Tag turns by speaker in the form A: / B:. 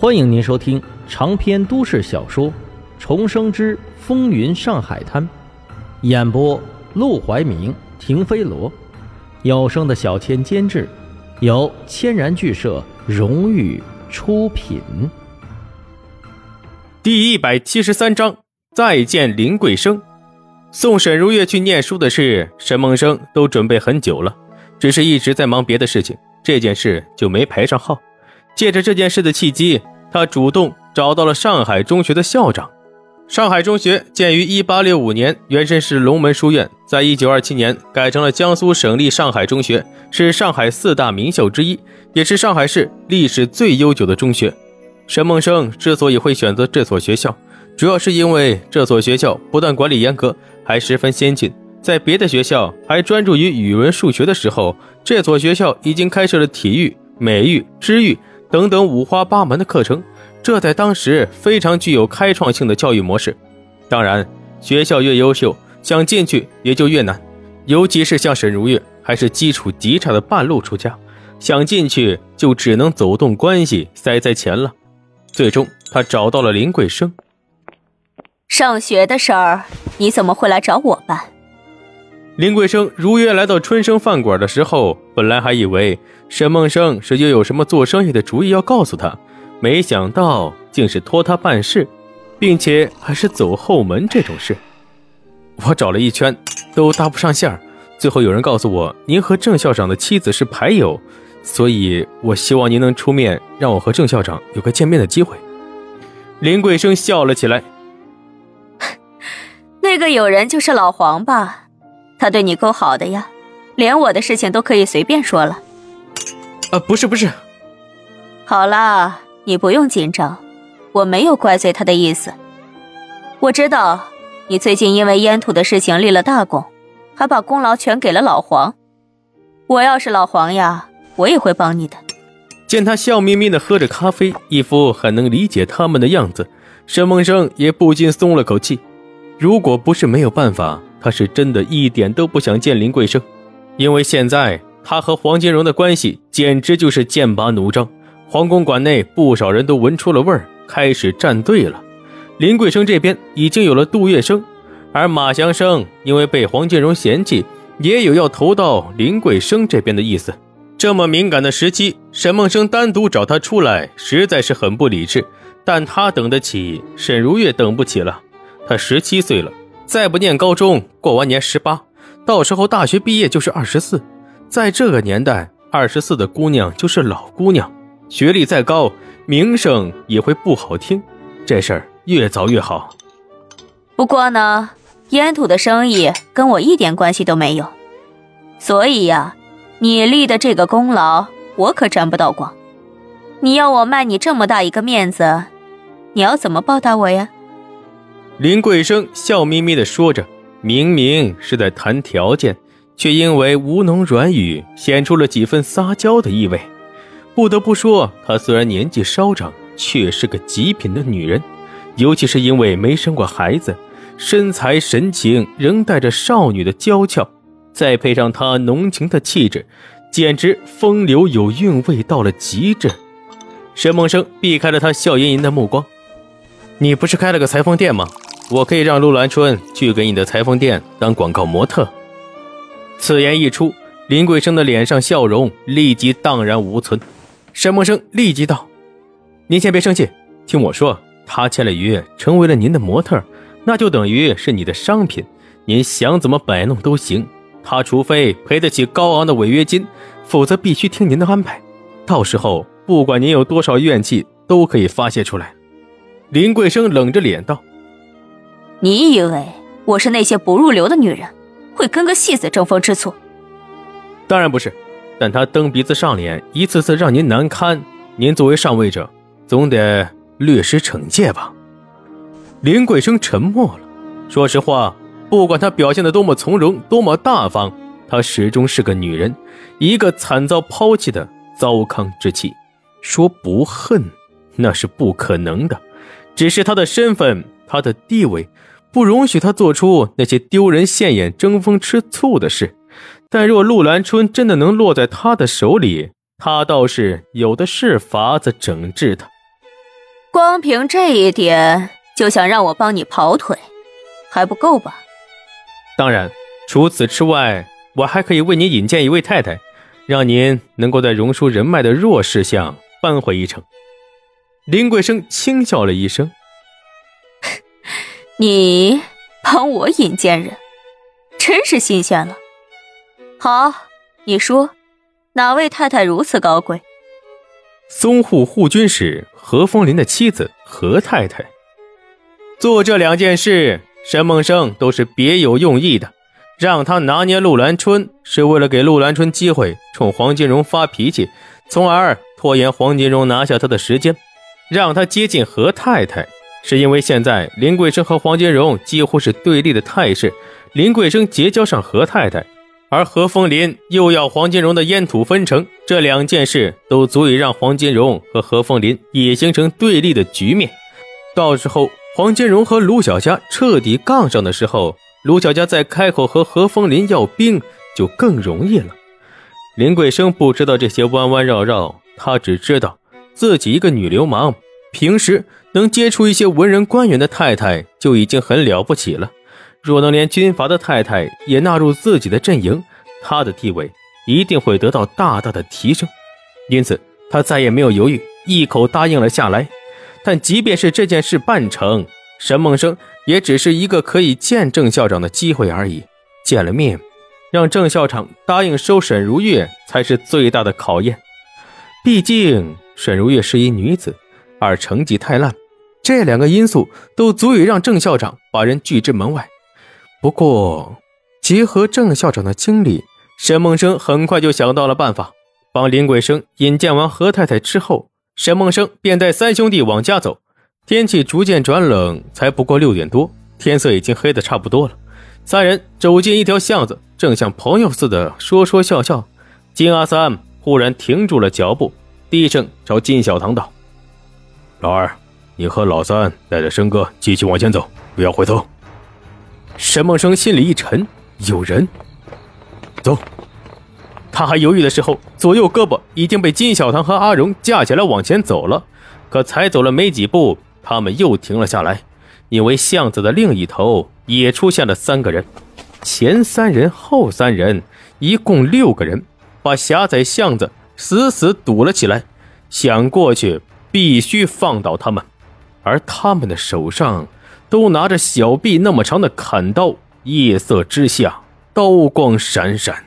A: 欢迎您收听长篇都市小说《重生之风云上海滩》，演播：陆怀明、停飞罗，有声的小千监制，由千然剧社荣誉出品。
B: 第一百七十三章，再见林桂生。送沈如月去念书的事，沈梦生都准备很久了，只是一直在忙别的事情，这件事就没排上号。借着这件事的契机，他主动找到了上海中学的校长。上海中学建于1865年，原身是龙门书院，在1927年改成了江苏省立上海中学，是上海四大名校之一，也是上海市历史最悠久的中学。沈梦生之所以会选择这所学校，主要是因为这所学校不但管理严格，还十分先进。在别的学校还专注于语文、数学的时候，这所学校已经开设了体育、美育、知育。等等五花八门的课程，这在当时非常具有开创性的教育模式。当然，学校越优秀，想进去也就越难。尤其是像沈如月，还是基础极差的半路出家，想进去就只能走动关系塞塞钱了。最终，他找到了林桂生。
C: 上学的事儿，你怎么会来找我办？
B: 林桂生如约来到春生饭馆的时候，本来还以为沈梦生是又有什么做生意的主意要告诉他，没想到竟是托他办事，并且还是走后门这种事。我找了一圈都搭不上线，最后有人告诉我您和郑校长的妻子是牌友，所以我希望您能出面，让我和郑校长有个见面的机会。林桂生笑了起来，
C: 那个友人就是老黄吧？他对你够好的呀，连我的事情都可以随便说了。
B: 啊，不是不是。
C: 好啦，你不用紧张，我没有怪罪他的意思。我知道你最近因为烟土的事情立了大功，还把功劳全给了老黄。我要是老黄呀，我也会帮你的。
B: 见他笑眯眯的喝着咖啡，一副很能理解他们的样子，沈梦生也不禁松了口气。如果不是没有办法。他是真的一点都不想见林桂生，因为现在他和黄金荣的关系简直就是剑拔弩张。皇宫馆内不少人都闻出了味儿，开始站队了。林桂生这边已经有了杜月笙，而马祥生因为被黄金荣嫌弃，也有要投到林桂生这边的意思。这么敏感的时期，沈梦生单独找他出来，实在是很不理智。但他等得起，沈如月等不起了。他十七岁了。再不念高中，过完年十八，到时候大学毕业就是二十四。在这个年代，二十四的姑娘就是老姑娘，学历再高，名声也会不好听。这事儿越早越好。
C: 不过呢，烟土的生意跟我一点关系都没有，所以呀，你立的这个功劳，我可沾不到光。你要我卖你这么大一个面子，你要怎么报答我呀？
B: 林桂生笑眯眯地说着，明明是在谈条件，却因为吴侬软语显出了几分撒娇的意味。不得不说，她虽然年纪稍长，却是个极品的女人，尤其是因为没生过孩子，身材神情仍带着少女的娇俏，再配上她浓情的气质，简直风流有韵味到了极致。沈梦生避开了她笑吟吟的目光：“你不是开了个裁缝店吗？”我可以让陆兰春去给你的裁缝店当广告模特。此言一出，林桂生的脸上笑容立即荡然无存。沈梦生立即道：“您先别生气，听我说，他签了约，成为了您的模特，那就等于是你的商品，您想怎么摆弄都行。他除非赔得起高昂的违约金，否则必须听您的安排。到时候，不管您有多少怨气，都可以发泄出来。”林桂生冷着脸道。
C: 你以为我是那些不入流的女人，会跟个戏子争风吃醋？
B: 当然不是，但他蹬鼻子上脸，一次次让您难堪，您作为上位者，总得略施惩戒吧？林桂生沉默了。说实话，不管他表现的多么从容，多么大方，她始终是个女人，一个惨遭抛弃的糟糠之妻。说不恨，那是不可能的，只是他的身份，他的地位。不容许他做出那些丢人现眼、争风吃醋的事，但若陆兰春真的能落在他的手里，他倒是有的是法子整治他。
C: 光凭这一点就想让我帮你跑腿，还不够吧？
B: 当然，除此之外，我还可以为你引荐一位太太，让您能够在荣叔人脉的弱势下扳回一城。林桂生轻笑了一声：“
C: 你帮我引荐人，真是新鲜了。好，你说，哪位太太如此高贵？”
B: 淞沪护军使何风林的妻子何太太。做这两件事，沈梦生都是别有用意的。让他拿捏陆兰春，是为了给陆兰春机会冲黄金荣发脾气，从而拖延黄金荣拿下他的时间。让他接近何太太，是因为现在林桂生和黄金荣几乎是对立的态势。林桂生结交上何太太。而何风林又要黄金荣的烟土分成，这两件事都足以让黄金荣和何风林也形成对立的局面。到时候黄金荣和卢小佳彻底杠上的时候，卢小佳再开口和何风林要兵就更容易了。林桂生不知道这些弯弯绕绕，他只知道自己一个女流氓，平时能接触一些文人官员的太太就已经很了不起了。若能连军阀的太太也纳入自己的阵营，他的地位一定会得到大大的提升。因此，他再也没有犹豫，一口答应了下来。但即便是这件事办成，沈梦生也只是一个可以见郑校长的机会而已。见了面，让郑校长答应收沈如月，才是最大的考验。毕竟，沈如月是一女子，而成绩太烂，这两个因素都足以让郑校长把人拒之门外。不过，结合郑校长的经历，沈梦生很快就想到了办法。帮林桂生引荐完何太太之后，沈梦生便带三兄弟往家走。天气逐渐转冷，才不过六点多，天色已经黑得差不多了。三人走进一条巷子，正像朋友似的说说笑笑。金阿三忽然停住了脚步，低声朝金小唐道：“老二，你和老三带着生哥继续往前走，不要回头。”沈梦生心里一沉，有人。走。他还犹豫的时候，左右胳膊已经被金小唐和阿荣架起来往前走了。可才走了没几步，他们又停了下来，因为巷子的另一头也出现了三个人，前三人，后三人，一共六个人，把狭窄巷子死死堵了起来。想过去，必须放倒他们，而他们的手上。都拿着小臂那么长的砍刀，夜色之下，刀光闪闪。